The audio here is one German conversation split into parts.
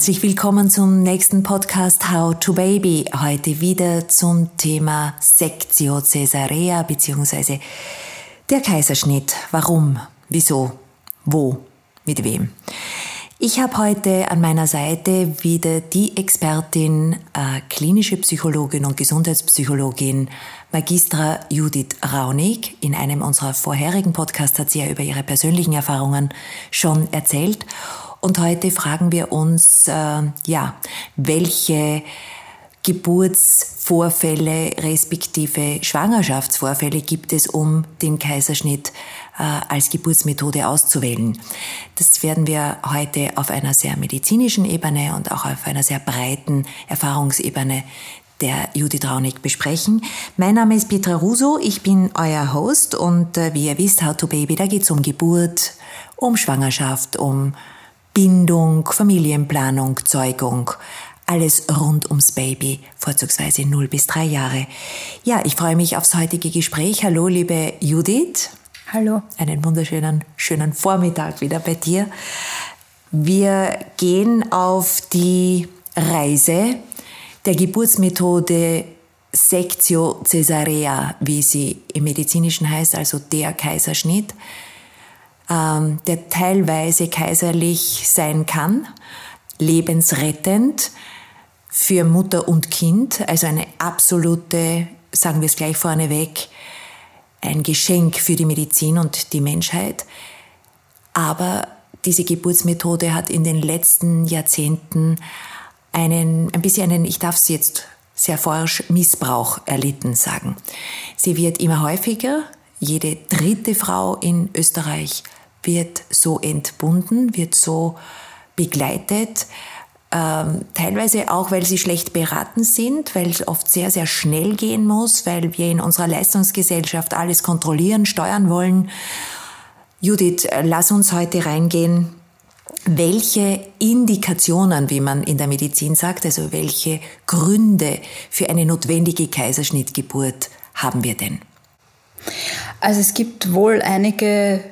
Herzlich willkommen zum nächsten Podcast How to Baby. Heute wieder zum Thema Sektio Caesarea bzw. der Kaiserschnitt. Warum? Wieso? Wo? Mit wem? Ich habe heute an meiner Seite wieder die Expertin, äh, klinische Psychologin und Gesundheitspsychologin Magistra Judith Raunig. In einem unserer vorherigen Podcasts hat sie ja über ihre persönlichen Erfahrungen schon erzählt. Und heute fragen wir uns, äh, ja, welche Geburtsvorfälle respektive Schwangerschaftsvorfälle gibt es, um den Kaiserschnitt äh, als Geburtsmethode auszuwählen. Das werden wir heute auf einer sehr medizinischen Ebene und auch auf einer sehr breiten Erfahrungsebene der Judith Raunig besprechen. Mein Name ist Petra Russo, ich bin euer Host und äh, wie ihr wisst, How to Baby, da geht es um Geburt, um Schwangerschaft, um Bindung, Familienplanung, Zeugung, alles rund ums Baby, vorzugsweise 0 bis 3 Jahre. Ja, ich freue mich aufs heutige Gespräch. Hallo, liebe Judith. Hallo. Einen wunderschönen, schönen Vormittag wieder bei dir. Wir gehen auf die Reise der Geburtsmethode Sectio Caesarea, wie sie im Medizinischen heißt, also der Kaiserschnitt der teilweise kaiserlich sein kann, lebensrettend für Mutter und Kind, also eine absolute, sagen wir es gleich vorneweg, ein Geschenk für die Medizin und die Menschheit. Aber diese Geburtsmethode hat in den letzten Jahrzehnten einen, ein bisschen einen, ich darf es jetzt sehr forsch, Missbrauch erlitten sagen. Sie wird immer häufiger. Jede dritte Frau in Österreich wird so entbunden, wird so begleitet. Ähm, teilweise auch, weil sie schlecht beraten sind, weil es oft sehr, sehr schnell gehen muss, weil wir in unserer Leistungsgesellschaft alles kontrollieren, steuern wollen. Judith, lass uns heute reingehen. Welche Indikationen, wie man in der Medizin sagt, also welche Gründe für eine notwendige Kaiserschnittgeburt haben wir denn? Also es gibt wohl einige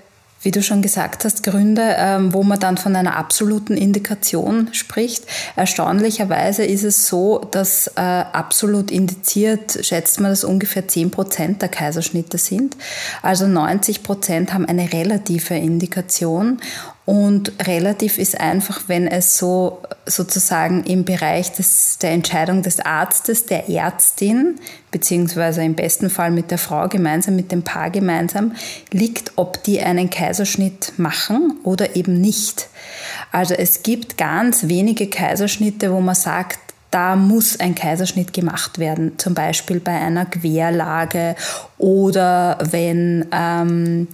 wie du schon gesagt hast, Gründe, ähm, wo man dann von einer absoluten Indikation spricht. Erstaunlicherweise ist es so, dass äh, absolut indiziert, schätzt man, dass ungefähr 10 Prozent der Kaiserschnitte sind. Also 90 Prozent haben eine relative Indikation und relativ ist einfach, wenn es so sozusagen im Bereich des, der Entscheidung des Arztes, der Ärztin, beziehungsweise im besten Fall mit der Frau gemeinsam, mit dem Paar gemeinsam, liegt, ob die einen Kaiserschnitt machen oder eben nicht. Also es gibt ganz wenige Kaiserschnitte, wo man sagt, da muss ein Kaiserschnitt gemacht werden, zum Beispiel bei einer Querlage oder wenn ähm,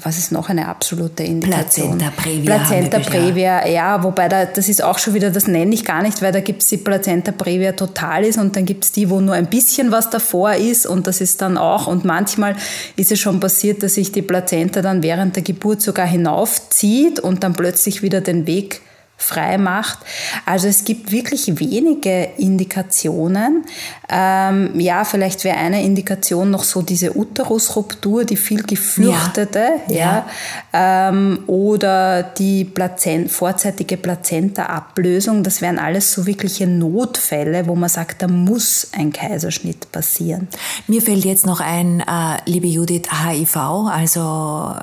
was ist noch eine absolute Indikation? Plazenta previa. Plazenta previa, ja, wobei da, das ist auch schon wieder, das nenne ich gar nicht, weil da gibt es die Plazenta previa totalis und dann gibt es die, wo nur ein bisschen was davor ist und das ist dann auch, und manchmal ist es schon passiert, dass sich die Plazenta dann während der Geburt sogar hinaufzieht und dann plötzlich wieder den Weg frei macht. Also es gibt wirklich wenige Indikationen. Ähm, ja, vielleicht wäre eine Indikation noch so diese Uterusruptur, die viel gefürchtete, ja, ja. ja ähm, oder die Plazent, vorzeitige Plazenta-Ablösung. Das wären alles so wirkliche Notfälle, wo man sagt, da muss ein Kaiserschnitt passieren. Mir fällt jetzt noch ein, äh, liebe Judith, HIV, also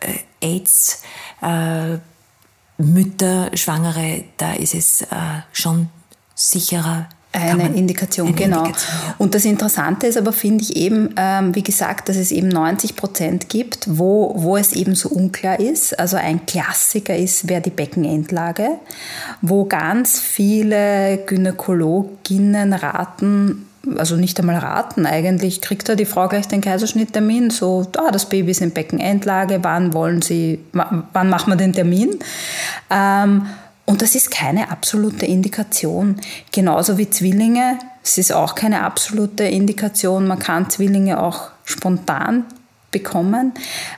äh, AIDS. Äh, Mütter, Schwangere, da ist es äh, schon sicherer. Eine Indikation, eine genau. Indikation, ja. Und das Interessante ist aber, finde ich eben, ähm, wie gesagt, dass es eben 90 Prozent gibt, wo, wo es eben so unklar ist. Also ein Klassiker ist, wäre die Beckenendlage, wo ganz viele Gynäkologinnen raten, also nicht einmal raten eigentlich, kriegt da die Frau gleich den Kaiserschnitttermin, so, ah, das Baby ist in Beckenendlage, wann wollen Sie, wann machen wir den Termin? Ähm, und das ist keine absolute Indikation. Genauso wie Zwillinge, es ist auch keine absolute Indikation. Man kann Zwillinge auch spontan bekommen.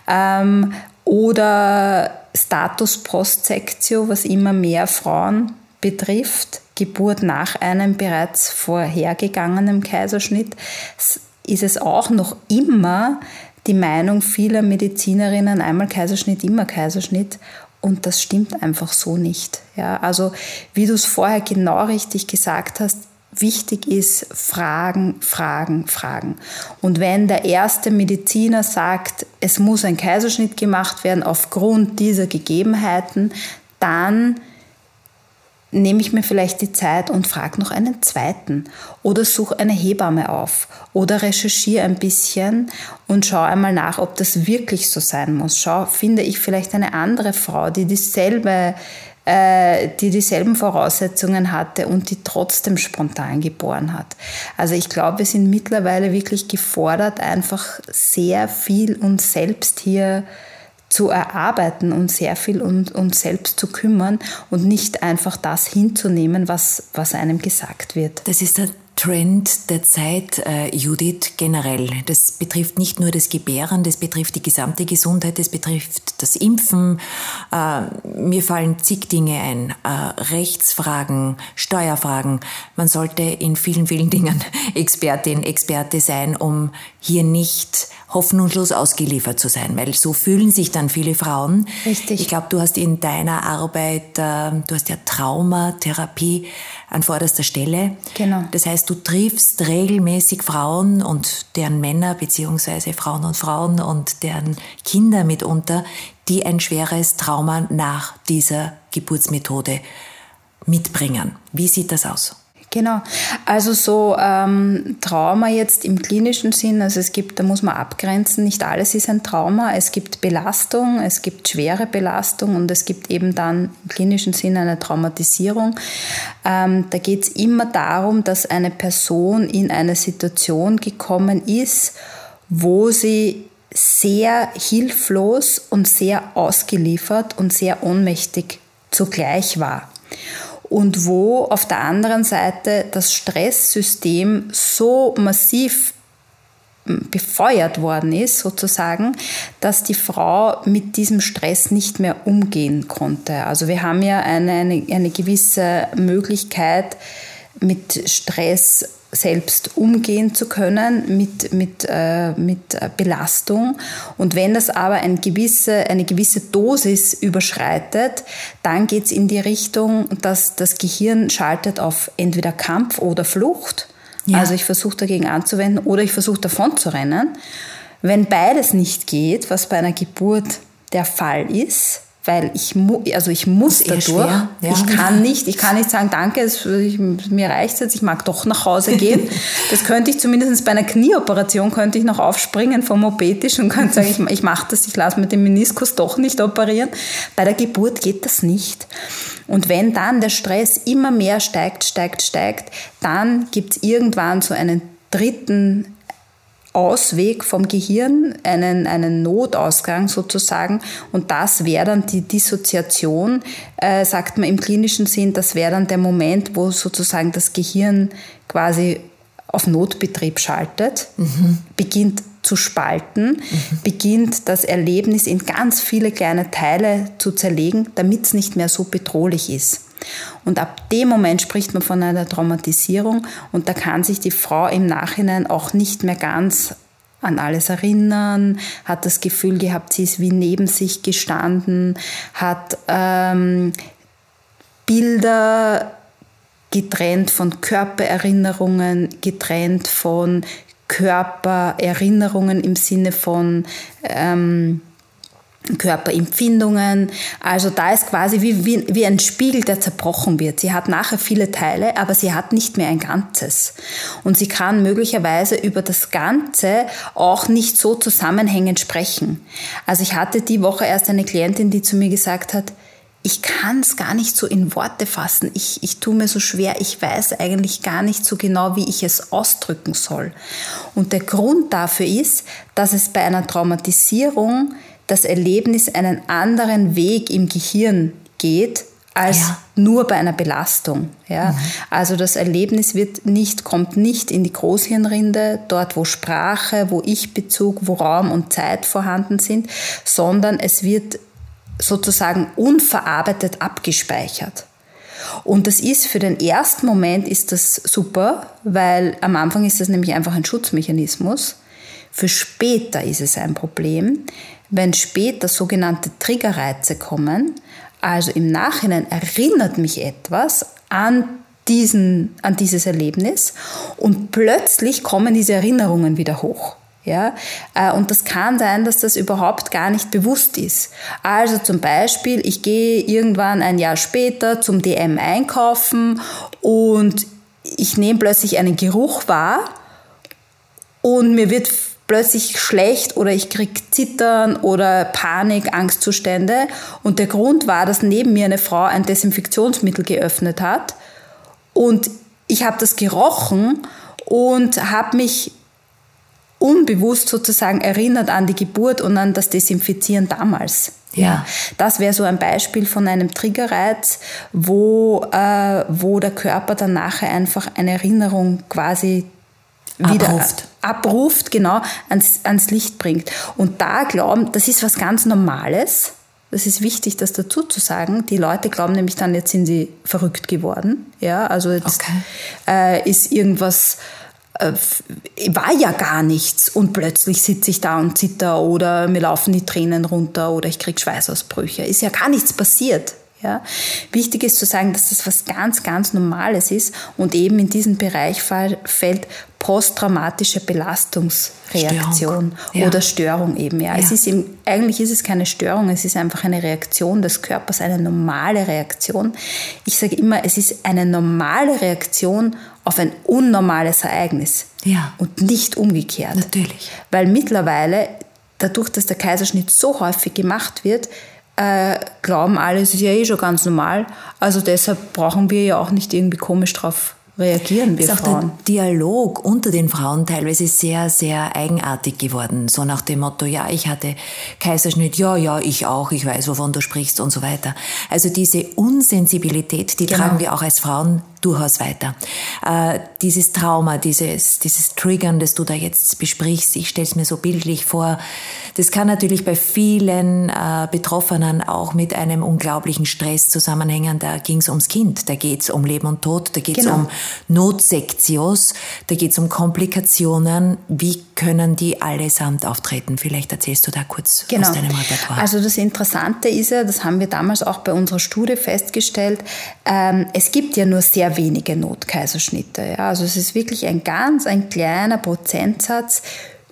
Ähm, oder Status Postsektio, was immer mehr Frauen betrifft, Geburt nach einem bereits vorhergegangenen Kaiserschnitt, ist es auch noch immer die Meinung vieler Medizinerinnen, einmal Kaiserschnitt, immer Kaiserschnitt. Und das stimmt einfach so nicht. Ja, also wie du es vorher genau richtig gesagt hast, wichtig ist Fragen, Fragen, Fragen. Und wenn der erste Mediziner sagt, es muss ein Kaiserschnitt gemacht werden aufgrund dieser Gegebenheiten, dann nehme ich mir vielleicht die Zeit und frage noch einen zweiten oder suche eine Hebamme auf oder recherchiere ein bisschen und schaue einmal nach, ob das wirklich so sein muss. Schau, finde ich vielleicht eine andere Frau, die dieselbe äh, die dieselben Voraussetzungen hatte und die trotzdem spontan geboren hat. Also ich glaube, wir sind mittlerweile wirklich gefordert, einfach sehr viel uns selbst hier zu erarbeiten und sehr viel um uns selbst zu kümmern und nicht einfach das hinzunehmen, was, was einem gesagt wird. Das ist der Trend der Zeit, äh, Judith, generell. Das betrifft nicht nur das Gebären, das betrifft die gesamte Gesundheit, das betrifft das Impfen. Äh, mir fallen zig Dinge ein. Äh, Rechtsfragen, Steuerfragen. Man sollte in vielen, vielen Dingen Expertin, Experte sein, um hier nicht hoffnungslos ausgeliefert zu sein, weil so fühlen sich dann viele Frauen. Richtig. Ich glaube, du hast in deiner Arbeit, äh, du hast ja Traumatherapie an vorderster Stelle. Genau. Das heißt, du triffst regelmäßig Frauen und deren Männer beziehungsweise Frauen und Frauen und deren Kinder mitunter, die ein schweres Trauma nach dieser Geburtsmethode mitbringen. Wie sieht das aus? Genau. Also so ähm, Trauma jetzt im klinischen Sinn, also es gibt, da muss man abgrenzen, nicht alles ist ein Trauma. Es gibt Belastung, es gibt schwere Belastung und es gibt eben dann im klinischen Sinn eine Traumatisierung. Ähm, da geht es immer darum, dass eine Person in eine Situation gekommen ist, wo sie sehr hilflos und sehr ausgeliefert und sehr ohnmächtig zugleich war und wo auf der anderen Seite das Stresssystem so massiv hm, befeuert worden ist, sozusagen, dass die Frau mit diesem Stress nicht mehr umgehen konnte. Also wir haben ja eine, eine, eine gewisse Möglichkeit, mit Stress selbst umgehen zu können mit, mit, äh, mit Belastung. Und wenn das aber ein gewisse, eine gewisse Dosis überschreitet, dann geht es in die Richtung, dass das Gehirn schaltet auf entweder Kampf oder Flucht. Ja. Also ich versuche dagegen anzuwenden oder ich versuche davon zu rennen. Wenn beides nicht geht, was bei einer Geburt der Fall ist, weil ich, mu also ich muss dadurch, ja. ich kann nicht, ich kann nicht sagen, danke, es, ich, mir reicht jetzt, ich mag doch nach Hause gehen. das könnte ich zumindest bei einer Knieoperation, könnte ich noch aufspringen vom Mopetisch und könnte sagen, ich, ich mache das, ich lasse mit dem Meniskus doch nicht operieren. Bei der Geburt geht das nicht. Und wenn dann der Stress immer mehr steigt, steigt, steigt, dann gibt es irgendwann so einen dritten Ausweg vom Gehirn, einen, einen Notausgang sozusagen. Und das wäre dann die Dissoziation, äh, sagt man im klinischen Sinn, das wäre dann der Moment, wo sozusagen das Gehirn quasi auf Notbetrieb schaltet, mhm. beginnt zu spalten, mhm. beginnt das Erlebnis in ganz viele kleine Teile zu zerlegen, damit es nicht mehr so bedrohlich ist. Und ab dem Moment spricht man von einer Traumatisierung und da kann sich die Frau im Nachhinein auch nicht mehr ganz an alles erinnern, hat das Gefühl gehabt, sie ist wie neben sich gestanden, hat ähm, Bilder getrennt von Körpererinnerungen, getrennt von Körpererinnerungen im Sinne von ähm, Körperempfindungen. Also da ist quasi wie, wie, wie ein Spiegel, der zerbrochen wird. Sie hat nachher viele Teile, aber sie hat nicht mehr ein Ganzes. Und sie kann möglicherweise über das Ganze auch nicht so zusammenhängend sprechen. Also ich hatte die Woche erst eine Klientin, die zu mir gesagt hat, ich kann es gar nicht so in Worte fassen. Ich, ich tue mir so schwer. Ich weiß eigentlich gar nicht so genau, wie ich es ausdrücken soll. Und der Grund dafür ist, dass es bei einer Traumatisierung das Erlebnis einen anderen Weg im Gehirn geht als ja. nur bei einer Belastung. Ja? Mhm. Also das Erlebnis wird nicht, kommt nicht in die Großhirnrinde, dort wo Sprache, wo Ich-Bezug, wo Raum und Zeit vorhanden sind, sondern es wird sozusagen unverarbeitet abgespeichert. Und das ist für den ersten Moment ist das super, weil am Anfang ist das nämlich einfach ein Schutzmechanismus. Für später ist es ein Problem, wenn später sogenannte Triggerreize kommen, Also im Nachhinein erinnert mich etwas an diesen, an dieses Erlebnis und plötzlich kommen diese Erinnerungen wieder hoch. Ja, äh, und das kann sein, dass das überhaupt gar nicht bewusst ist. Also zum Beispiel, ich gehe irgendwann ein Jahr später zum DM einkaufen und ich nehme plötzlich einen Geruch wahr und mir wird plötzlich schlecht oder ich kriege Zittern oder Panik, Angstzustände. Und der Grund war, dass neben mir eine Frau ein Desinfektionsmittel geöffnet hat und ich habe das gerochen und habe mich unbewusst sozusagen erinnert an die Geburt und an das Desinfizieren damals. Ja. Das wäre so ein Beispiel von einem Triggerreiz, wo, äh, wo der Körper dann nachher einfach eine Erinnerung quasi wieder abruft, abruft genau, ans, ans Licht bringt. Und da glauben, das ist was ganz Normales. Das ist wichtig, das dazu zu sagen. Die Leute glauben nämlich dann, jetzt sind sie verrückt geworden. Ja, also jetzt okay. äh, ist irgendwas, äh, war ja gar nichts und plötzlich sitze ich da und zitter oder mir laufen die Tränen runter oder ich kriege Schweißausbrüche. Ist ja gar nichts passiert. Ja? Wichtig ist zu sagen, dass das was ganz, ganz Normales ist und eben in diesen Bereich fällt posttraumatische Belastungsreaktion Störung. Ja. oder Störung eben. Ja. ja. Es ist eben, eigentlich ist es keine Störung, es ist einfach eine Reaktion des Körpers, eine normale Reaktion. Ich sage immer, es ist eine normale Reaktion auf ein unnormales Ereignis ja. und nicht umgekehrt. Natürlich. Weil mittlerweile, dadurch, dass der Kaiserschnitt so häufig gemacht wird, äh, glauben alle, es ist ja eh schon ganz normal. Also deshalb brauchen wir ja auch nicht irgendwie komisch drauf reagieren wir ist auch Frauen. Der Dialog unter den Frauen teilweise sehr, sehr eigenartig geworden. So nach dem Motto, ja, ich hatte Kaiserschnitt, ja, ja, ich auch, ich weiß, wovon du sprichst und so weiter. Also diese Unsensibilität, die genau. tragen wir auch als Frauen durchaus weiter. Äh, dieses Trauma, dieses, dieses Triggern, das du da jetzt besprichst, ich stelle es mir so bildlich vor, das kann natürlich bei vielen äh, Betroffenen auch mit einem unglaublichen Stress zusammenhängen. Da ging es ums Kind, da geht es um Leben und Tod, da geht es genau. um Notsektios, da geht es um Komplikationen. Wie können die allesamt auftreten? Vielleicht erzählst du da kurz genau. aus deinem Repertoire. Also das Interessante ist ja, das haben wir damals auch bei unserer Studie festgestellt, ähm, es gibt ja nur sehr wenige Notkaiserschnitte. Ja? Also es ist wirklich ein ganz, ein kleiner Prozentsatz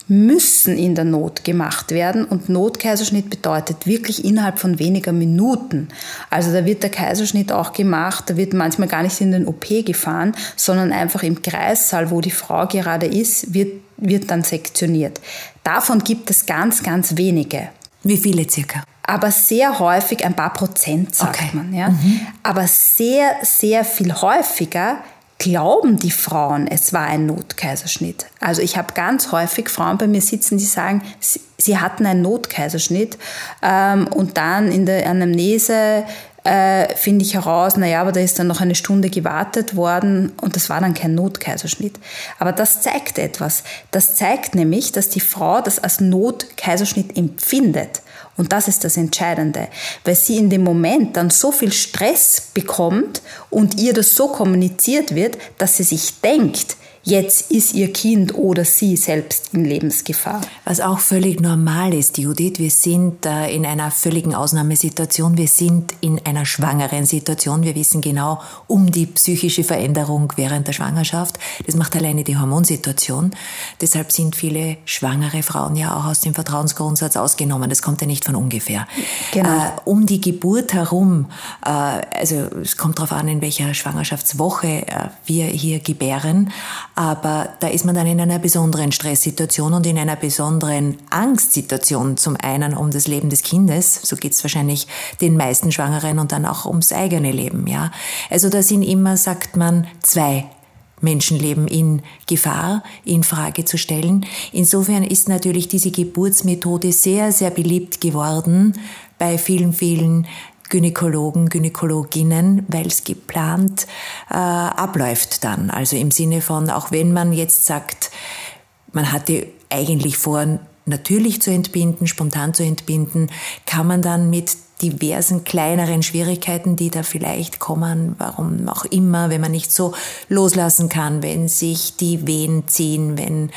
müssen in der Not gemacht werden und Notkaiserschnitt bedeutet wirklich innerhalb von weniger Minuten. Also da wird der Kaiserschnitt auch gemacht, da wird manchmal gar nicht in den OP gefahren, sondern einfach im Kreissaal, wo die Frau gerade ist, wird, wird dann sektioniert. Davon gibt es ganz, ganz wenige. Wie viele circa? Aber sehr häufig ein paar Prozent, sagt okay. man. Ja? Mhm. Aber sehr, sehr viel häufiger glauben die Frauen, es war ein Notkaiserschnitt. Also ich habe ganz häufig Frauen bei mir sitzen, die sagen, sie, sie hatten einen Notkaiserschnitt ähm, und dann in der Anamnese äh, finde ich heraus, naja, aber da ist dann noch eine Stunde gewartet worden und das war dann kein Notkaiserschnitt. Aber das zeigt etwas. Das zeigt nämlich, dass die Frau das als Notkaiserschnitt empfindet. Und das ist das Entscheidende, weil sie in dem Moment dann so viel Stress bekommt und ihr das so kommuniziert wird, dass sie sich denkt, jetzt ist ihr Kind oder sie selbst in Lebensgefahr. Was auch völlig normal ist, Judith. Wir sind äh, in einer völligen Ausnahmesituation. Wir sind in einer schwangeren Situation. Wir wissen genau um die psychische Veränderung während der Schwangerschaft. Das macht alleine die Hormonsituation. Deshalb sind viele schwangere Frauen ja auch aus dem Vertrauensgrundsatz ausgenommen. Das kommt ja nicht von ungefähr. Genau. Äh, um die Geburt herum, äh, also es kommt darauf an, in welcher Schwangerschaftswoche wir hier gebären, aber da ist man dann in einer besonderen Stresssituation und in einer besonderen Angstsituation. Zum einen um das Leben des Kindes, so geht's wahrscheinlich den meisten Schwangeren und dann auch ums eigene Leben. Ja, also da sind immer, sagt man, zwei Menschenleben in Gefahr, in Frage zu stellen. Insofern ist natürlich diese Geburtsmethode sehr, sehr beliebt geworden bei vielen, vielen Gynäkologen, Gynäkologinnen, weil es geplant äh, abläuft dann. Also im Sinne von, auch wenn man jetzt sagt, man hatte eigentlich vor, natürlich zu entbinden, spontan zu entbinden, kann man dann mit diversen kleineren Schwierigkeiten, die da vielleicht kommen, warum auch immer, wenn man nicht so loslassen kann, wenn sich die Wehen ziehen, wenn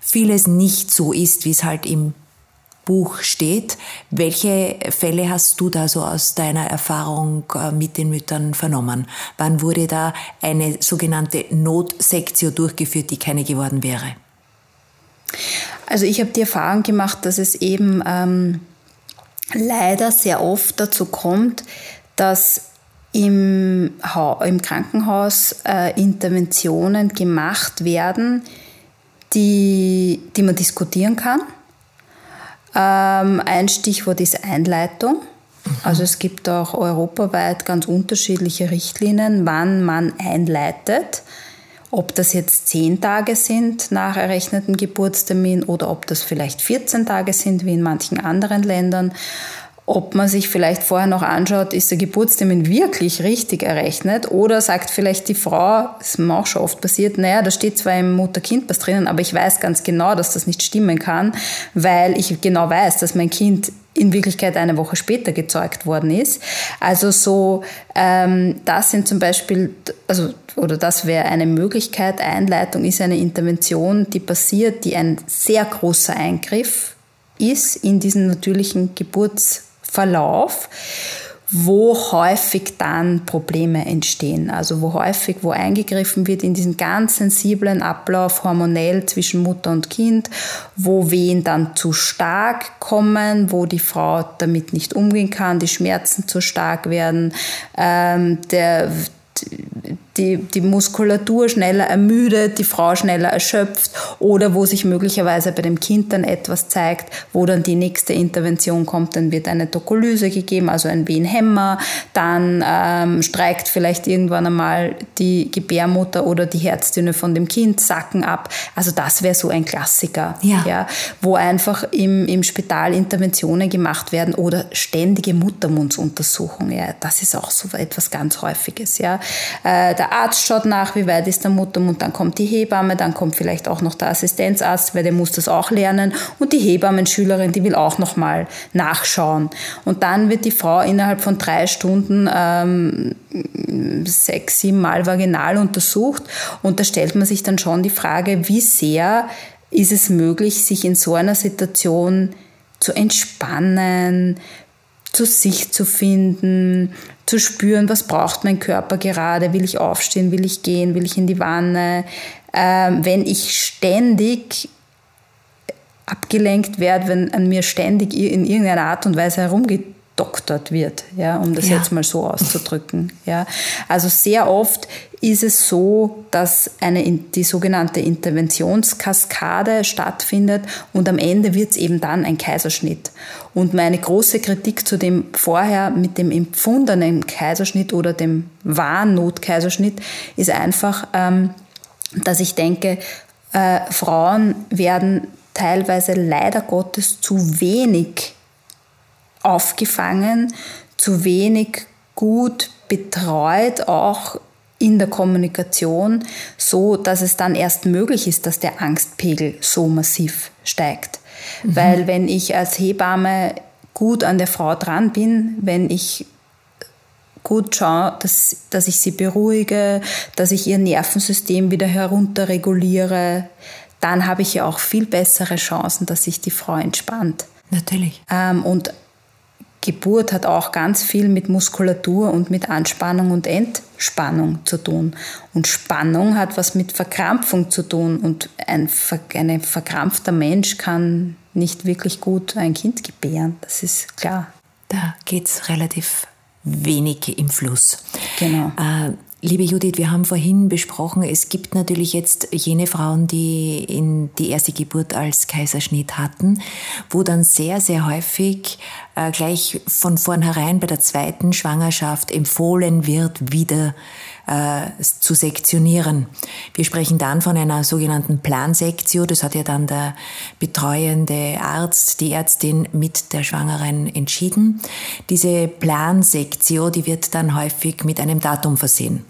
vieles nicht so ist, wie es halt im Buch steht. Welche Fälle hast du da so aus deiner Erfahrung äh, mit den Müttern vernommen? Wann wurde da eine sogenannte Notsektio durchgeführt, die keine geworden wäre? Also ich habe die Erfahrung gemacht, dass es eben ähm, leider sehr oft dazu kommt, dass im, im Krankenhaus äh, Interventionen gemacht werden, die, die man diskutieren kann. Ähm, ein Stichwort ist Einleitung. Also es gibt auch europaweit ganz unterschiedliche Richtlinien, wann man einleitet. Ob das jetzt zehn Tage sind nach errechnetem Geburtstermin oder ob das vielleicht 14 Tage sind, wie in manchen anderen Ländern ob man sich vielleicht vorher noch anschaut, ist der Geburtstermin wirklich richtig errechnet oder sagt vielleicht die Frau, das ist mir auch schon oft passiert, naja, da steht zwar im Mutter-Kind-Pass drinnen, aber ich weiß ganz genau, dass das nicht stimmen kann, weil ich genau weiß, dass mein Kind in Wirklichkeit eine Woche später gezeugt worden ist. Also so, ähm, das sind zum Beispiel, also oder das wäre eine Möglichkeit. Einleitung ist eine Intervention, die passiert, die ein sehr großer Eingriff ist in diesen natürlichen Geburts Verlauf, wo häufig dann Probleme entstehen. Also wo häufig, wo eingegriffen wird in diesen ganz sensiblen Ablauf hormonell zwischen Mutter und Kind, wo Wehen dann zu stark kommen, wo die Frau damit nicht umgehen kann, die Schmerzen zu stark werden, ähm, der die, die Muskulatur schneller ermüdet, die Frau schneller erschöpft oder wo sich möglicherweise bei dem Kind dann etwas zeigt, wo dann die nächste Intervention kommt, dann wird eine Dokolyse gegeben, also ein Wehenhemmer, dann ähm, streikt vielleicht irgendwann einmal die Gebärmutter oder die Herzdünne von dem Kind, sacken ab. Also das wäre so ein Klassiker, ja. ja. wo einfach im, im Spital Interventionen gemacht werden oder ständige Muttermundsuntersuchungen. Ja, das ist auch so etwas ganz Häufiges. Ja. Äh, der Arzt schaut nach, wie weit ist der Muttermund, dann kommt die Hebamme, dann kommt vielleicht auch noch der Assistenzarzt, weil der muss das auch lernen und die Hebammenschülerin, die will auch noch mal nachschauen. Und dann wird die Frau innerhalb von drei Stunden ähm, sechs, sieben Mal vaginal untersucht und da stellt man sich dann schon die Frage, wie sehr ist es möglich, sich in so einer Situation zu entspannen, zu sich zu finden, zu spüren, was braucht mein Körper gerade, will ich aufstehen, will ich gehen, will ich in die Wanne. Ähm, wenn ich ständig abgelenkt werde, wenn an mir ständig in irgendeiner Art und Weise herumgeht, gedoktert wird, ja, um das ja. jetzt mal so auszudrücken. Ja. Also sehr oft ist es so, dass eine, die sogenannte Interventionskaskade stattfindet und am Ende wird es eben dann ein Kaiserschnitt. Und meine große Kritik zu dem vorher mit dem empfundenen Kaiserschnitt oder dem wahren Notkaiserschnitt ist einfach, ähm, dass ich denke, äh, Frauen werden teilweise leider Gottes zu wenig aufgefangen, zu wenig gut betreut, auch in der Kommunikation, so dass es dann erst möglich ist, dass der Angstpegel so massiv steigt. Mhm. Weil wenn ich als Hebamme gut an der Frau dran bin, wenn ich gut schaue, dass, dass ich sie beruhige, dass ich ihr Nervensystem wieder herunterreguliere, dann habe ich ja auch viel bessere Chancen, dass sich die Frau entspannt. Natürlich. Ähm, und Geburt hat auch ganz viel mit Muskulatur und mit Anspannung und Entspannung zu tun. Und Spannung hat was mit Verkrampfung zu tun. Und ein, ein verkrampfter Mensch kann nicht wirklich gut ein Kind gebären. Das ist klar. Da geht es relativ wenig im Fluss. Genau. Äh, Liebe Judith, wir haben vorhin besprochen, es gibt natürlich jetzt jene Frauen, die in die erste Geburt als Kaiserschnitt hatten, wo dann sehr, sehr häufig äh, gleich von vornherein bei der zweiten Schwangerschaft empfohlen wird, wieder äh, zu sektionieren. Wir sprechen dann von einer sogenannten Plansektio. Das hat ja dann der betreuende Arzt, die Ärztin mit der Schwangeren entschieden. Diese Plansektio, die wird dann häufig mit einem Datum versehen.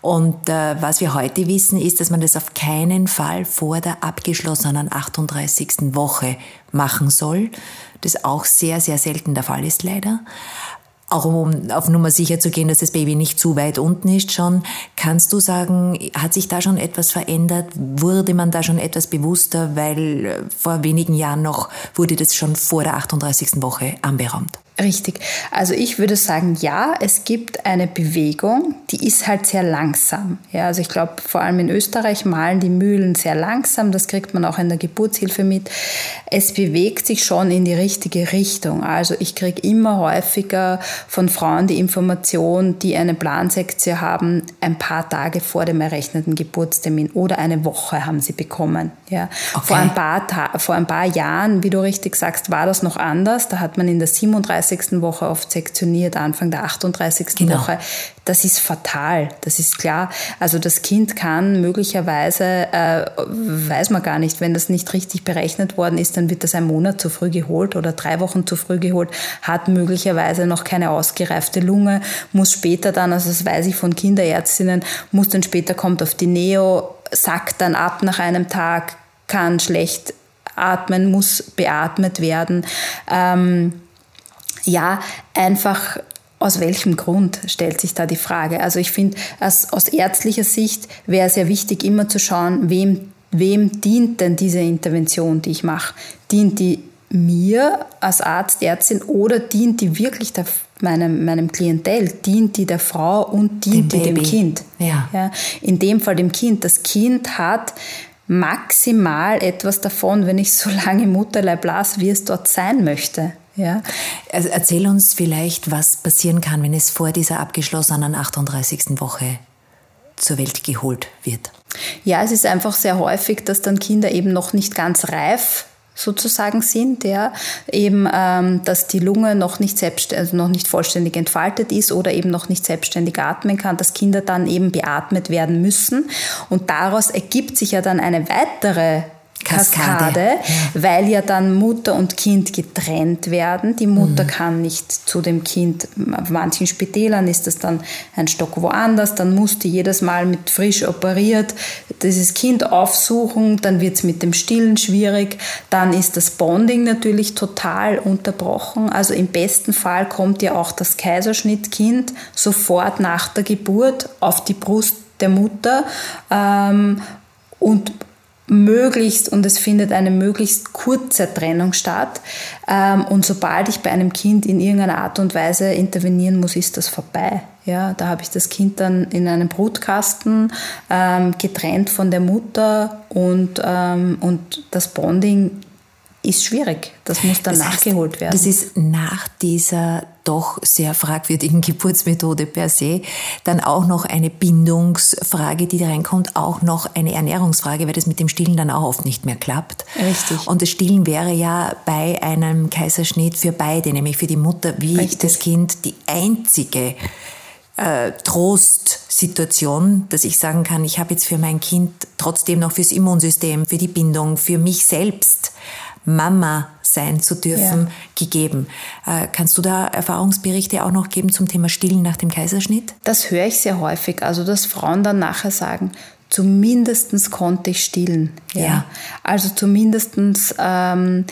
Und äh, was wir heute wissen, ist, dass man das auf keinen Fall vor der abgeschlossenen 38. Woche machen soll. Das auch sehr, sehr selten der Fall ist leider. Auch um auf Nummer sicher zu gehen, dass das Baby nicht zu weit unten ist schon. Kannst du sagen, hat sich da schon etwas verändert? Wurde man da schon etwas bewusster? Weil äh, vor wenigen Jahren noch wurde das schon vor der 38. Woche anberaumt. Richtig. Also ich würde sagen, ja, es gibt eine Bewegung, die ist halt sehr langsam. Ja, also ich glaube, vor allem in Österreich malen die Mühlen sehr langsam. Das kriegt man auch in der Geburtshilfe mit. Es bewegt sich schon in die richtige Richtung. Also ich kriege immer häufiger von Frauen die Information, die eine Plansektie haben, ein paar Tage vor dem errechneten Geburtstermin oder eine Woche haben sie bekommen. Ja. Okay. Vor, ein paar vor ein paar Jahren, wie du richtig sagst, war das noch anders. Da hat man in der 37 37. Woche oft sektioniert, Anfang der 38. Genau. Woche. Das ist fatal, das ist klar. Also das Kind kann möglicherweise, äh, weiß man gar nicht, wenn das nicht richtig berechnet worden ist, dann wird das ein Monat zu früh geholt oder drei Wochen zu früh geholt, hat möglicherweise noch keine ausgereifte Lunge, muss später dann, also das weiß ich von Kinderärztinnen, muss dann später, kommt auf die Neo, sackt dann ab nach einem Tag, kann schlecht atmen, muss beatmet werden. Ähm, ja, einfach aus welchem Grund stellt sich da die Frage? Also ich finde, aus ärztlicher Sicht wäre es ja wichtig, immer zu schauen, wem, wem dient denn diese Intervention, die ich mache? Dient die mir als Arzt, Ärztin oder dient die wirklich der, meinem, meinem Klientel? Dient die der Frau und dient dem die dem Kind? Ja. ja. In dem Fall dem Kind. Das Kind hat maximal etwas davon, wenn ich so lange im Mutterleib las, wie es dort sein möchte. Ja. Also erzähl uns vielleicht, was passieren kann, wenn es vor dieser abgeschlossenen 38. Woche zur Welt geholt wird. Ja, es ist einfach sehr häufig, dass dann Kinder eben noch nicht ganz reif sozusagen sind, ja, eben, ähm, dass die Lunge noch nicht selbst, also noch nicht vollständig entfaltet ist oder eben noch nicht selbstständig atmen kann, dass Kinder dann eben beatmet werden müssen und daraus ergibt sich ja dann eine weitere Kaskade, ja. weil ja dann Mutter und Kind getrennt werden. Die Mutter mhm. kann nicht zu dem Kind, auf manchen Spitälern ist das dann ein Stock woanders, dann muss die jedes Mal mit frisch operiert dieses Kind aufsuchen, dann wird es mit dem Stillen schwierig, dann ist das Bonding natürlich total unterbrochen. Also im besten Fall kommt ja auch das Kaiserschnittkind sofort nach der Geburt auf die Brust der Mutter ähm, und möglichst und es findet eine möglichst kurze Trennung statt. Ähm, und sobald ich bei einem Kind in irgendeiner Art und Weise intervenieren muss, ist das vorbei. Ja, da habe ich das Kind dann in einem Brutkasten ähm, getrennt von der Mutter und, ähm, und das Bonding ist schwierig. Das muss dann das heißt, nachgeholt werden. Das ist nach dieser doch sehr fragwürdigen Geburtsmethode per se dann auch noch eine Bindungsfrage, die da reinkommt, auch noch eine Ernährungsfrage, weil das mit dem Stillen dann auch oft nicht mehr klappt. Richtig. Und das Stillen wäre ja bei einem Kaiserschnitt für beide, nämlich für die Mutter wie Richtig. das Kind, die einzige äh, Trostsituation, dass ich sagen kann, ich habe jetzt für mein Kind trotzdem noch fürs Immunsystem, für die Bindung, für mich selbst Mama sein zu dürfen, ja. gegeben. Äh, kannst du da Erfahrungsberichte auch noch geben zum Thema Stillen nach dem Kaiserschnitt? Das höre ich sehr häufig. Also, dass Frauen dann nachher sagen, zumindest konnte ich stillen. Ja. ja. Also zumindestens ähm,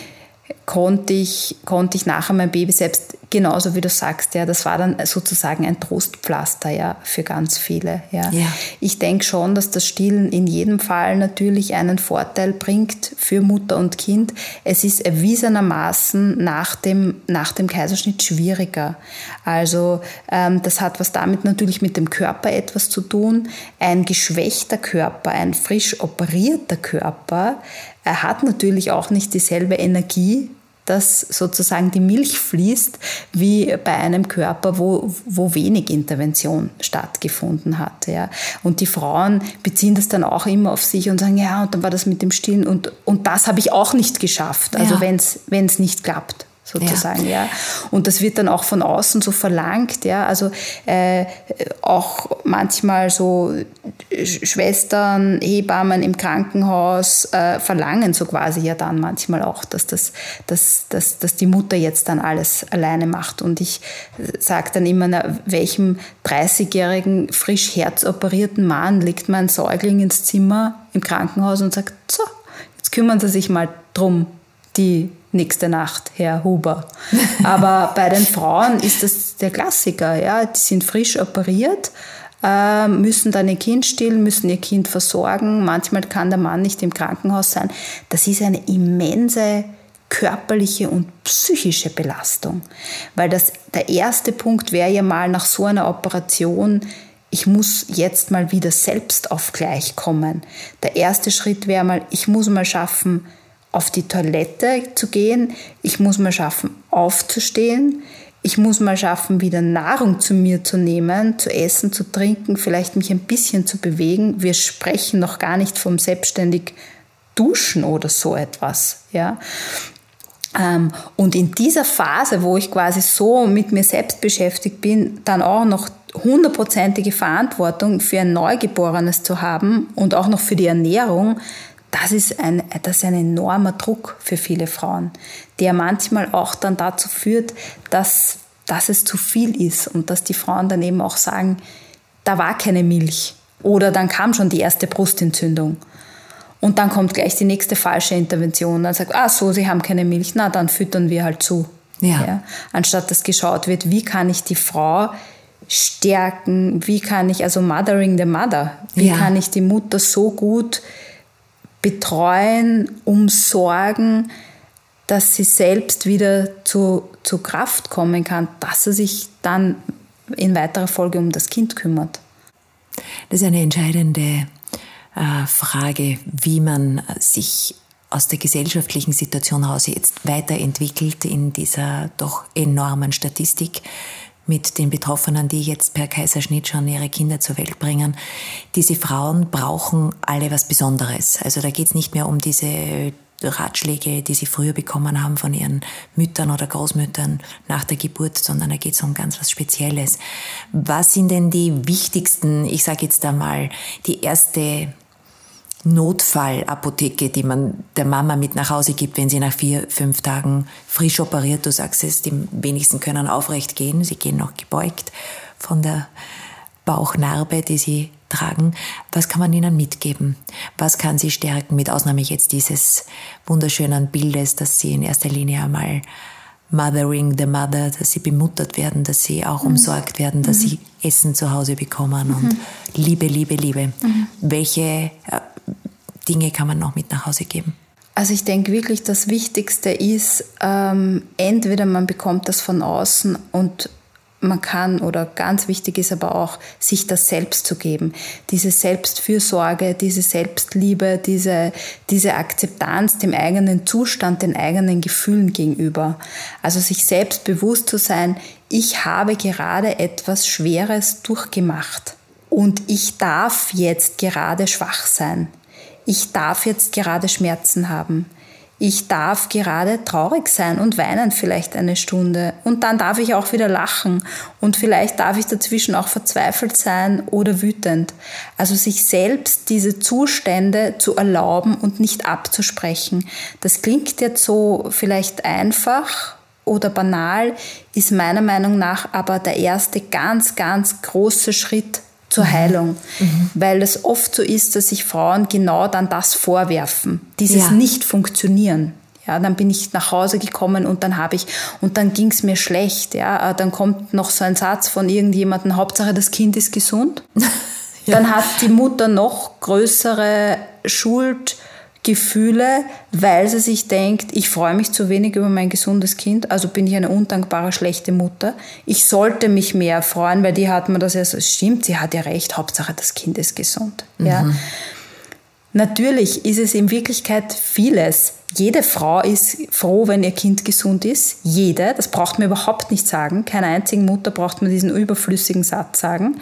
konnte ich, konnte ich nachher mein Baby selbst genauso wie du sagst, ja, das war dann sozusagen ein Trostpflaster, ja, für ganz viele, ja. ja. Ich denke schon, dass das Stillen in jedem Fall natürlich einen Vorteil bringt für Mutter und Kind. Es ist erwiesenermaßen nach dem, nach dem Kaiserschnitt schwieriger. Also, ähm, das hat was damit natürlich mit dem Körper etwas zu tun. Ein geschwächter Körper, ein frisch operierter Körper, er hat natürlich auch nicht dieselbe Energie dass sozusagen die Milch fließt, wie bei einem Körper, wo, wo wenig Intervention stattgefunden hat. Ja. Und die Frauen beziehen das dann auch immer auf sich und sagen, ja, und dann war das mit dem Stillen und, und das habe ich auch nicht geschafft, also ja. wenn es nicht klappt sozusagen, ja. ja. Und das wird dann auch von außen so verlangt, ja. Also äh, auch manchmal so Schwestern, Hebammen im Krankenhaus äh, verlangen so quasi ja dann manchmal auch, dass, das, dass, dass, dass die Mutter jetzt dann alles alleine macht. Und ich sage dann immer, na, welchem 30-jährigen, frisch herzoperierten Mann legt mein Säugling ins Zimmer im Krankenhaus und sagt, so, jetzt kümmern Sie sich mal drum, die nächste Nacht, Herr Huber. Aber bei den Frauen ist das der Klassiker. Ja? Die sind frisch operiert, äh, müssen dann ihr Kind stillen, müssen ihr Kind versorgen. Manchmal kann der Mann nicht im Krankenhaus sein. Das ist eine immense körperliche und psychische Belastung. Weil das, der erste Punkt wäre ja mal nach so einer Operation, ich muss jetzt mal wieder selbst auf gleich kommen. Der erste Schritt wäre mal, ich muss mal schaffen, auf die Toilette zu gehen. Ich muss mal schaffen, aufzustehen. Ich muss mal schaffen, wieder Nahrung zu mir zu nehmen, zu essen, zu trinken, vielleicht mich ein bisschen zu bewegen. Wir sprechen noch gar nicht vom selbstständig Duschen oder so etwas. Ja? Ähm, und in dieser Phase, wo ich quasi so mit mir selbst beschäftigt bin, dann auch noch hundertprozentige Verantwortung für ein Neugeborenes zu haben und auch noch für die Ernährung, das ist ein, das ist ein enormer Druck für viele Frauen, der manchmal auch dann dazu führt, dass, dass es zu viel ist und dass die Frauen dann eben auch sagen, da war keine Milch oder dann kam schon die erste Brustentzündung. Und dann kommt gleich die nächste falsche Intervention. Dann sagt, ah so, Sie haben keine Milch, na dann füttern wir halt zu. Ja. ja. Anstatt dass geschaut wird, wie kann ich die Frau stärken, wie kann ich, also mothering the mother, wie ja. kann ich die Mutter so gut betreuen, umsorgen, dass sie selbst wieder zu, zu Kraft kommen kann, dass sie sich dann in weiterer Folge um das Kind kümmert. Das ist eine entscheidende äh, Frage, wie man sich aus der gesellschaftlichen Situation heraus jetzt weiterentwickelt in dieser doch enormen Statistik mit den Betroffenen, die jetzt per Kaiserschnitt schon ihre Kinder zur Welt bringen. Diese Frauen brauchen alle was Besonderes. Also da geht es nicht mehr um diese Ratschläge, die sie früher bekommen haben von ihren Müttern oder Großmüttern nach der Geburt, sondern da geht es um ganz was Spezielles. Was sind denn die wichtigsten, ich sage jetzt einmal, die erste Notfallapotheke, die man der Mama mit nach Hause gibt, wenn sie nach vier, fünf Tagen frisch operiert. Du sagst es, die wenigsten können aufrecht gehen. Sie gehen noch gebeugt von der Bauchnarbe, die sie tragen. Was kann man ihnen mitgeben? Was kann sie stärken? Mit Ausnahme jetzt dieses wunderschönen Bildes, dass sie in erster Linie einmal Mothering the Mother, dass sie bemuttert werden, dass sie auch mhm. umsorgt werden, dass mhm. sie Essen zu Hause bekommen und mhm. Liebe, Liebe, Liebe. Mhm. Welche äh, Dinge kann man noch mit nach Hause geben? Also ich denke wirklich, das Wichtigste ist, ähm, entweder man bekommt das von außen und man kann oder ganz wichtig ist aber auch, sich das selbst zu geben. Diese Selbstfürsorge, diese Selbstliebe, diese, diese Akzeptanz dem eigenen Zustand, den eigenen Gefühlen gegenüber. Also sich selbst bewusst zu sein, ich habe gerade etwas Schweres durchgemacht und ich darf jetzt gerade schwach sein. Ich darf jetzt gerade Schmerzen haben ich darf gerade traurig sein und weinen vielleicht eine Stunde und dann darf ich auch wieder lachen und vielleicht darf ich dazwischen auch verzweifelt sein oder wütend. Also sich selbst diese Zustände zu erlauben und nicht abzusprechen. Das klingt jetzt so vielleicht einfach oder banal, ist meiner Meinung nach aber der erste ganz, ganz große Schritt zur. Heilung. Mhm. Weil es oft so ist, dass sich Frauen genau dann das vorwerfen, dieses ja. Nicht-Funktionieren. Ja, dann bin ich nach Hause gekommen und dann habe ich, und dann ging es mir schlecht. Ja, dann kommt noch so ein Satz von irgendjemandem, Hauptsache das Kind ist gesund. ja. Dann hat die Mutter noch größere Schuld, Gefühle, weil sie sich denkt, ich freue mich zu wenig über mein gesundes Kind, also bin ich eine undankbare, schlechte Mutter. Ich sollte mich mehr freuen, weil die hat mir das ja so, stimmt, sie hat ja recht, Hauptsache das Kind ist gesund. Mhm. Ja. Natürlich ist es in Wirklichkeit vieles. Jede Frau ist froh, wenn ihr Kind gesund ist. Jede, das braucht man überhaupt nicht sagen. Keiner einzigen Mutter braucht man diesen überflüssigen Satz sagen.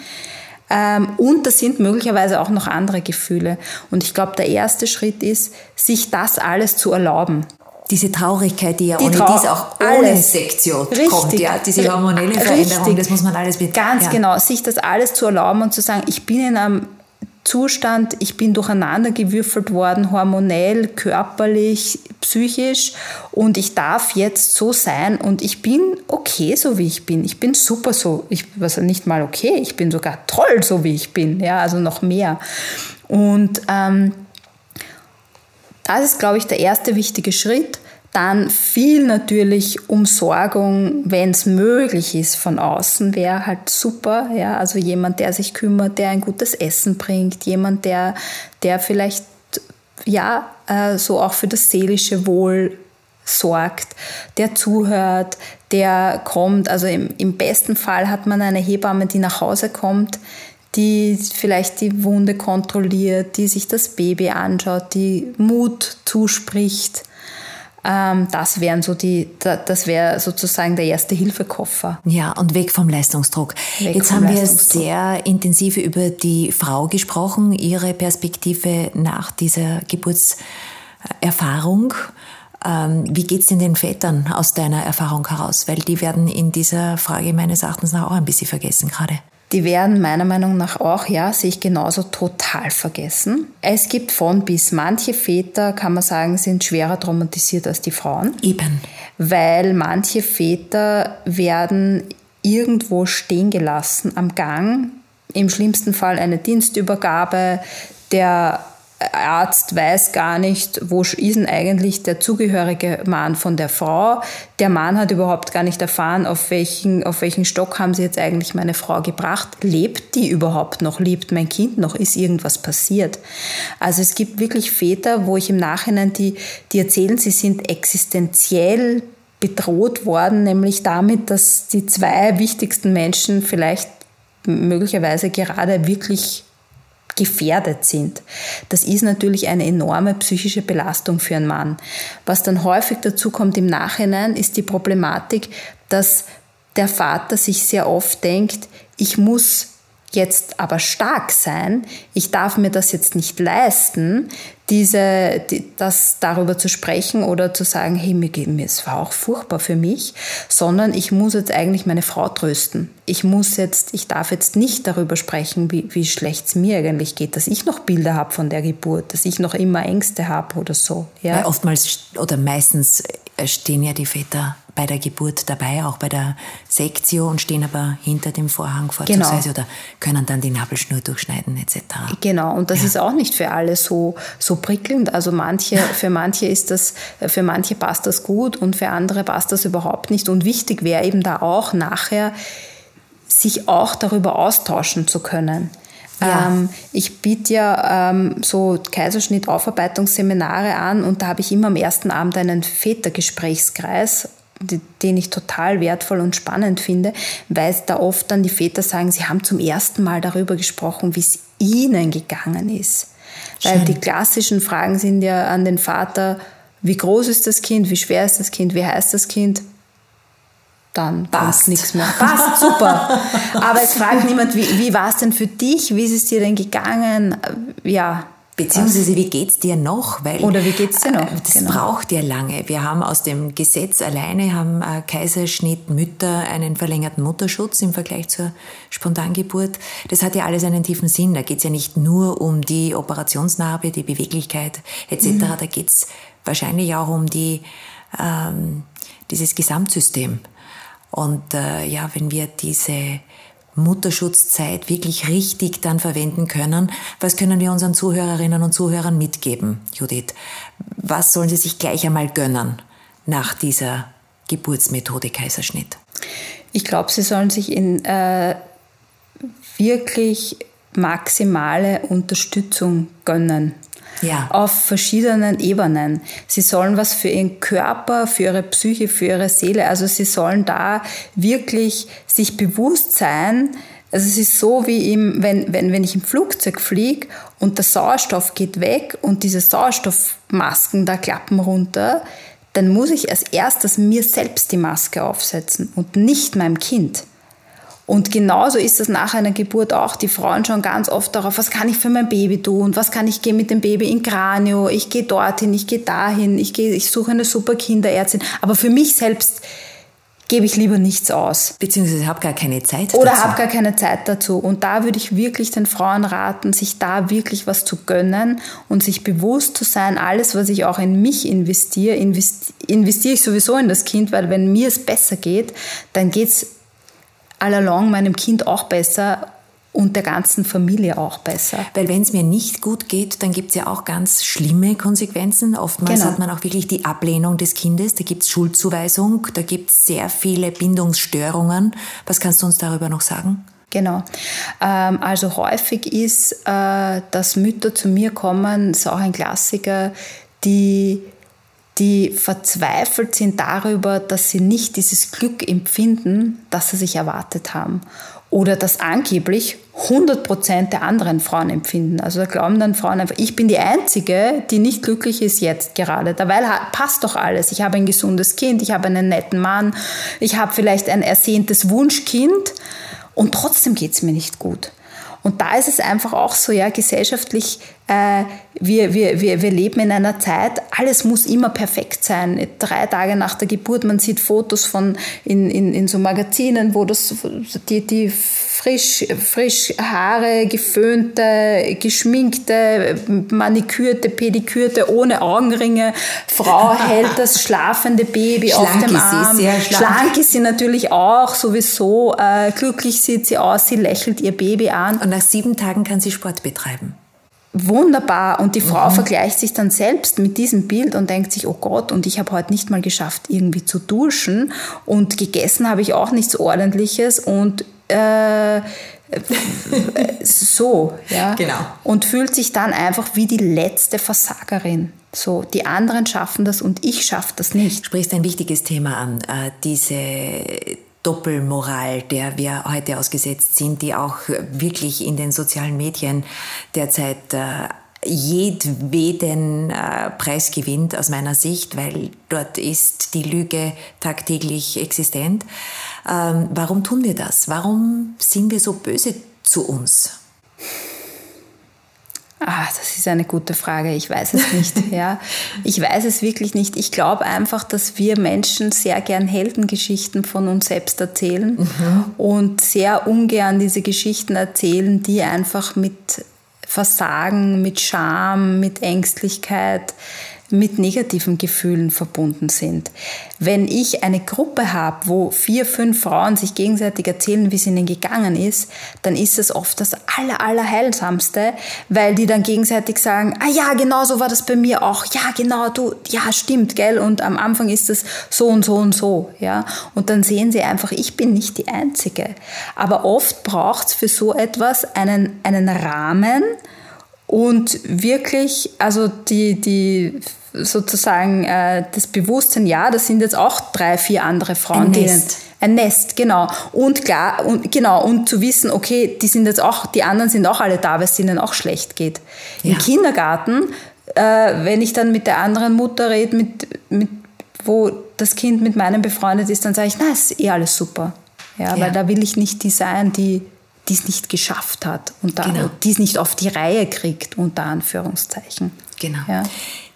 Ähm, und das sind möglicherweise auch noch andere Gefühle. Und ich glaube, der erste Schritt ist, sich das alles zu erlauben. Diese Traurigkeit, die ja die ohne Trau dies auch ohne alles. Sektion Richtig. kommt, ja, diese hormonelle Veränderung, Richtig. das muss man alles mit. Ganz ja. genau, sich das alles zu erlauben und zu sagen, ich bin in einem Zustand, ich bin durcheinandergewürfelt worden, hormonell, körperlich, psychisch und ich darf jetzt so sein und ich bin okay, so wie ich bin. Ich bin super so, ich also nicht mal okay, ich bin sogar toll, so wie ich bin, ja, also noch mehr. Und ähm, das ist, glaube ich, der erste wichtige Schritt, Dann viel natürlich Umsorgung, wenn es möglich ist, von außen wäre halt super. Ja? Also jemand, der sich kümmert, der ein gutes Essen bringt, jemand, der, der vielleicht ja äh, so auch für das seelische Wohl sorgt, der zuhört, der kommt. Also im, im besten Fall hat man eine Hebamme, die nach Hause kommt, die vielleicht die Wunde kontrolliert, die sich das Baby anschaut, die Mut zuspricht das wären so die, das wäre sozusagen der erste Hilfekoffer. Ja, und weg vom Leistungsdruck. Weg Jetzt vom haben wir sehr intensiv über die Frau gesprochen, ihre Perspektive nach dieser Geburtserfahrung. Ähm, wie geht es denn den Vätern aus deiner Erfahrung heraus? Weil die werden in dieser Frage meines Erachtens nach auch ein bisschen vergessen gerade die werden meiner Meinung nach auch, ja, sehe ich genauso total vergessen. Es gibt von bis. Manche Väter, kann man sagen, sind schwerer traumatisiert als die Frauen. Eben. Weil manche Väter werden irgendwo stehen gelassen am Gang. Im schlimmsten Fall eine Dienstübergabe. Der Arzt weiß gar nicht, wo ist denn eigentlich der zugehörige Mann von der Frau. Der Mann hat überhaupt gar nicht erfahren, auf welchen, auf welchen Stock haben sie jetzt eigentlich meine Frau gebracht. Lebt die überhaupt noch? Lebt mein Kind noch? Ist irgendwas passiert? Also es gibt wirklich Väter, wo ich im Nachhinein die, die erzählen, sie sind existenziell bedroht worden, nämlich damit, dass die zwei wichtigsten Menschen vielleicht möglicherweise gerade wirklich gefährdet sind. Das ist natürlich eine enorme psychische Belastung für einen Mann. Was dann häufig dazu kommt im Nachhinein, ist die Problematik, dass der Vater sich sehr oft denkt, ich muss jetzt aber stark sein, ich darf mir das jetzt nicht leisten, diese, die, das darüber zu sprechen oder zu sagen, hey, mir, mir, es war auch furchtbar für mich, sondern ich muss jetzt eigentlich meine Frau trösten. Ich muss jetzt, ich darf jetzt nicht darüber sprechen, wie, wie schlecht es mir eigentlich geht, dass ich noch Bilder habe von der Geburt, dass ich noch immer Ängste habe oder so. Ja? Weil oftmals oder meistens stehen ja die Väter bei der Geburt dabei, auch bei der Sektio und stehen aber hinter dem Vorhang vorzugsweise genau. oder können dann die Nabelschnur durchschneiden etc. Genau, und das ja. ist auch nicht für alle so, so prickelnd. Also manche, für manche ist das, für manche passt das gut und für andere passt das überhaupt nicht. Und wichtig wäre eben da auch nachher, sich auch darüber austauschen zu können. Ja. Ähm, ich biete ja ähm, so Kaiserschnitt-Aufarbeitungsseminare an und da habe ich immer am ersten Abend einen Vätergesprächskreis den ich total wertvoll und spannend finde, weil da oft dann die Väter sagen, sie haben zum ersten Mal darüber gesprochen, wie es ihnen gegangen ist. Schön. Weil die klassischen Fragen sind ja an den Vater, wie groß ist das Kind, wie schwer ist das Kind, wie heißt das Kind? Dann passt nichts mehr. Passt, super. Aber es fragt niemand, wie, wie war es denn für dich? Wie ist es dir denn gegangen? Ja, Beziehungsweise wie geht's dir noch? Weil, Oder wie geht's dir noch? Das genau. braucht ja lange. Wir haben aus dem Gesetz alleine haben äh, Kaiserschnittmütter einen verlängerten Mutterschutz im Vergleich zur Spontangeburt. Das hat ja alles einen tiefen Sinn. Da geht's ja nicht nur um die Operationsnarbe, die Beweglichkeit etc. Mhm. Da geht's wahrscheinlich auch um die ähm, dieses Gesamtsystem. Und äh, ja, wenn wir diese Mutterschutzzeit wirklich richtig dann verwenden können. Was können wir unseren Zuhörerinnen und Zuhörern mitgeben, Judith? Was sollen sie sich gleich einmal gönnen nach dieser Geburtsmethode Kaiserschnitt? Ich glaube, sie sollen sich in äh, wirklich maximale Unterstützung gönnen ja. auf verschiedenen Ebenen. Sie sollen was für ihren Körper, für ihre Psyche, für ihre Seele, also sie sollen da wirklich sich bewusst sein, also es ist so wie im, wenn, wenn, wenn ich im Flugzeug fliege und der Sauerstoff geht weg und diese Sauerstoffmasken da klappen runter, dann muss ich als erstes mir selbst die Maske aufsetzen und nicht meinem Kind. Und genauso ist es nach einer Geburt auch. Die Frauen schauen ganz oft darauf, was kann ich für mein Baby tun? Was kann ich gehen mit dem Baby in Kranio? Ich gehe dorthin, ich gehe dahin, ich, gehe, ich suche eine super Kinderärztin. Aber für mich selbst gebe ich lieber nichts aus. Beziehungsweise habe gar keine Zeit dazu. Oder habe gar keine Zeit dazu. Und da würde ich wirklich den Frauen raten, sich da wirklich was zu gönnen und sich bewusst zu sein, alles, was ich auch in mich investiere, investiere ich sowieso in das Kind, weil wenn mir es besser geht, dann geht es all along meinem Kind auch besser und der ganzen Familie auch besser. Weil wenn es mir nicht gut geht, dann gibt es ja auch ganz schlimme Konsequenzen. Oftmals genau. hat man auch wirklich die Ablehnung des Kindes, da gibt es Schuldzuweisung, da gibt es sehr viele Bindungsstörungen. Was kannst du uns darüber noch sagen? Genau. Ähm, also häufig ist, äh, dass Mütter zu mir kommen, ist auch ein Klassiker, die die verzweifelt sind darüber, dass sie nicht dieses Glück empfinden, das sie sich erwartet haben. Oder das angeblich 100% der anderen Frauen empfinden. Also da glauben dann Frauen einfach, ich bin die Einzige, die nicht glücklich ist jetzt gerade. Dabei passt doch alles. Ich habe ein gesundes Kind, ich habe einen netten Mann, ich habe vielleicht ein ersehntes Wunschkind und trotzdem geht es mir nicht gut. Und da ist es einfach auch so, ja, gesellschaftlich, äh, wir, wir, wir, wir leben in einer Zeit, alles muss immer perfekt sein. Drei Tage nach der Geburt, man sieht Fotos von in, in, in so Magazinen, wo das, die, die frisch, frisch Haare, geföhnte, geschminkte, manikürte, pedikürte, ohne Augenringe. Frau hält das schlafende Baby schlank auf dem Arm. Sie, sehr schlank. schlank ist sie natürlich auch, sowieso. Äh, glücklich sieht sie aus, sie lächelt ihr Baby an. Und nach sieben Tagen kann sie Sport betreiben wunderbar. Und die Frau mhm. vergleicht sich dann selbst mit diesem Bild und denkt sich, oh Gott, und ich habe heute nicht mal geschafft, irgendwie zu duschen. Und gegessen habe ich auch nichts Ordentliches. Und äh, so, ja. Genau. Und fühlt sich dann einfach wie die letzte Versagerin. So, die anderen schaffen das und ich schaffe das nicht. Du sprichst ein wichtiges Thema an, äh, diese Doppelmoral, der wir heute ausgesetzt sind, die auch wirklich in den sozialen Medien derzeit äh, jedweden äh, Preis gewinnt aus meiner Sicht, weil dort ist die Lüge tagtäglich existent. Ähm, warum tun wir das? Warum sind wir so böse zu uns? Ah, das ist eine gute Frage. Ich weiß es nicht. ja, ich weiß es wirklich nicht. Ich glaube einfach, dass wir Menschen sehr gern Heldengeschichten von uns selbst erzählen mhm. und sehr ungern diese Geschichten erzählen, die einfach mit Versagen, mit Scham, mit Ängstlichkeit, mit negativen Gefühlen verbunden sind. Wenn ich eine Gruppe habe, wo vier, fünf Frauen sich gegenseitig erzählen, wie es ihnen gegangen ist, dann ist es oft das aller, allerheilsamste, weil die dann gegenseitig sagen, ah ja, genau so war das bei mir auch, ja, genau, du, ja, stimmt, gell, und am Anfang ist es so und so und so, ja, und dann sehen sie einfach, ich bin nicht die Einzige. Aber oft braucht es für so etwas einen, einen Rahmen, und wirklich, also die, die sozusagen äh, das Bewusstsein, ja, das sind jetzt auch drei, vier andere Frauen. Ein Nest. ein Nest, genau. Und klar, und genau, und zu wissen, okay, die sind jetzt auch, die anderen sind auch alle da, weil es ihnen auch schlecht geht. Ja. Im Kindergarten, äh, wenn ich dann mit der anderen Mutter rede, mit, mit, wo das Kind mit meinem befreundet ist, dann sage ich, na, ist eh alles super. Ja, ja. weil da will ich nicht die sein, die die es nicht geschafft hat und genau. die es nicht auf die Reihe kriegt, unter Anführungszeichen. Genau. Ja.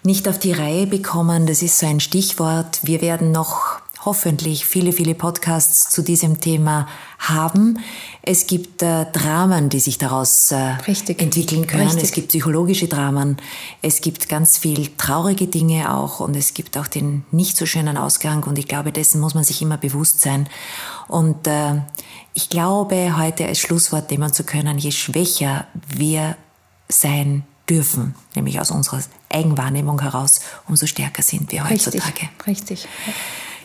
Nicht auf die Reihe bekommen, das ist so ein Stichwort. Wir werden noch hoffentlich viele, viele Podcasts zu diesem Thema haben. Es gibt äh, Dramen, die sich daraus äh, entwickeln können. Richtig. Es gibt psychologische Dramen. Es gibt ganz viel traurige Dinge auch und es gibt auch den nicht so schönen Ausgang und ich glaube, dessen muss man sich immer bewusst sein. Und äh, ich glaube, heute als Schlusswort nehmen zu können, je schwächer wir sein dürfen, nämlich aus unserer Eigenwahrnehmung heraus, umso stärker sind wir heutzutage. Richtig. Richtig.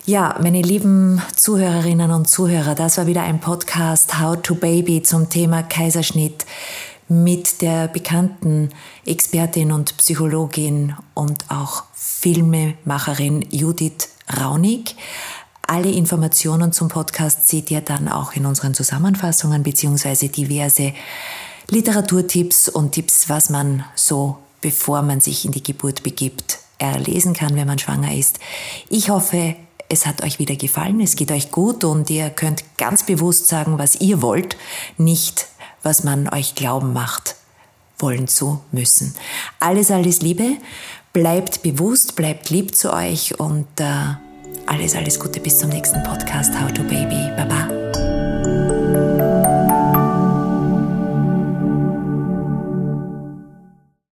Ja, meine lieben Zuhörerinnen und Zuhörer, das war wieder ein Podcast How to Baby zum Thema Kaiserschnitt mit der bekannten Expertin und Psychologin und auch Filmemacherin Judith Raunig. Alle Informationen zum Podcast seht ihr dann auch in unseren Zusammenfassungen beziehungsweise diverse Literaturtipps und Tipps, was man so, bevor man sich in die Geburt begibt, erlesen kann, wenn man schwanger ist. Ich hoffe, es hat euch wieder gefallen, es geht euch gut und ihr könnt ganz bewusst sagen, was ihr wollt, nicht was man euch glauben macht, wollen zu müssen. Alles, alles Liebe, bleibt bewusst, bleibt lieb zu euch und äh, alles, alles Gute bis zum nächsten Podcast. How to Baby. Baba.